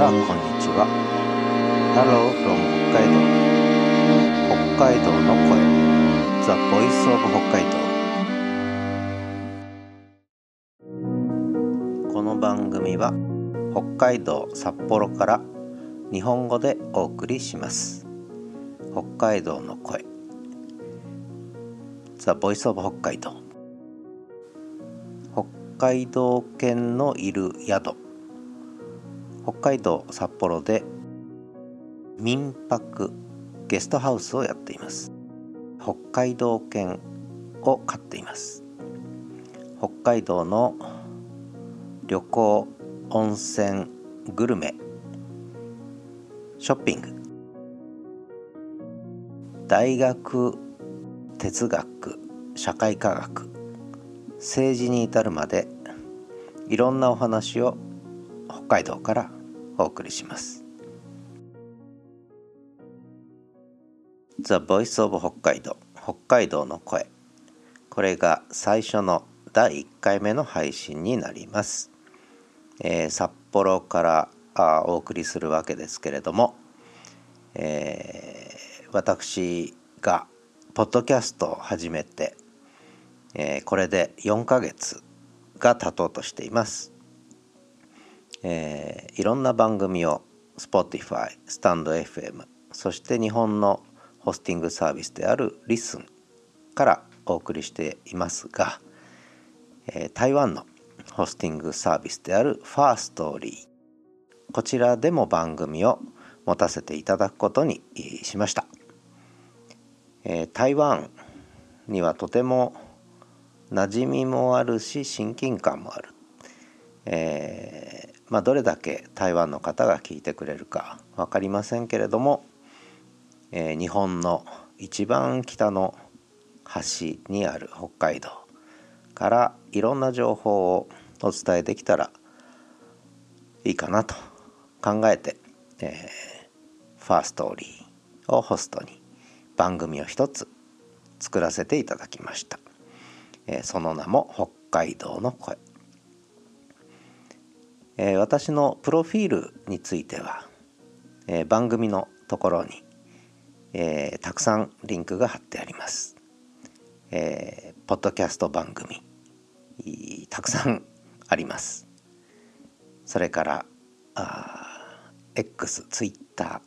からこんにちは。Hello from 北海道。北海道の声。The Voice of 北海道。この番組は北海道札幌から日本語でお送りします。北海道の声。The Voice of 北海道。北海道犬のいる宿。北海道札幌で民泊ゲストハウスをやっています。北海道犬を飼っています。北海道の旅行温泉グルメショッピング。大学哲学社会科学政治に至るまでいろんなお話を北海道からお送りします。The Voice of 北海道北海道の声。これが最初の第1回目の配信になります、えー、札幌からあお送りするわけですけれども、えー、私がポッドキャストを始めて、えー、これで4ヶ月が経とうとしています。えー、いろんな番組を Spotify、スタンド FM そして日本のホスティングサービスである Listen からお送りしていますが、えー、台湾のホスティングサービスであるファーストーリー。こちらでも番組を持たせていただくことにしました、えー、台湾にはとても馴染みもあるし親近感もある、えー、まあ、どれだけ台湾の方が聞いてくれるか分かりませんけれども、えー、日本の一番北の端にある北海道からいろんな情報をお伝えできたらいいかなと考えて、えー、ファーストーリーをホストに番組を一つ作らせていただきました、えー、その名も北海道の声。えー、私のプロフィールについては、えー、番組のところに、えー、たくさんリンクが貼ってあります。えー、ポッドキャスト番組たくさんあります。それからあ X、Twitter、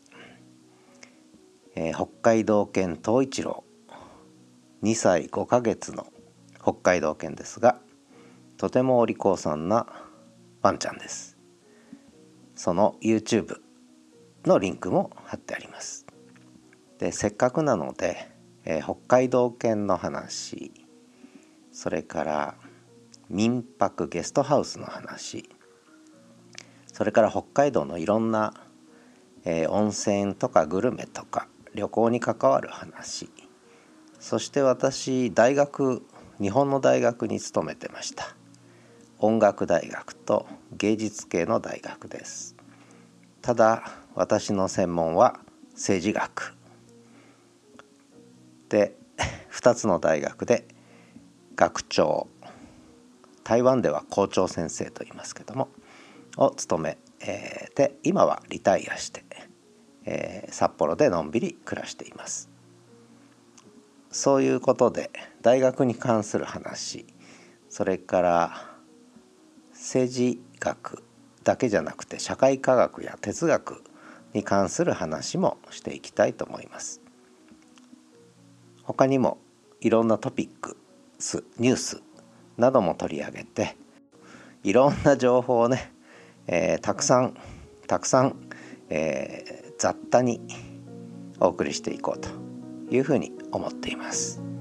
えー、北海道犬東一郎2歳5ヶ月の北海道犬ですがとてもお利口さんなワンちゃんです。その YouTube のリンクも貼ってあります。でせっかくなので、えー、北海道犬の話それから民泊ゲストハウスの話それから北海道のいろんな、えー、温泉とかグルメとか旅行に関わる話そして私大学日本の大学に勤めてました。音楽大学と芸術系の大学です。ただ私の専門は政治学。で 2つの大学で学長。台湾では校長先生と言いますけどもを務め、えー、で今はリタイアして、え、札幌でのんびり暮らしています。そういうことで大学に関する話それから政治学だけじゃなくて社会科学や哲学に関する話もしていきたいと思います。他にもいろんなトピックスニュースなども取り上げていろんな情報をね、えー、たくさんたくさん、えー、雑多にお送りしていこうというふうに思っています。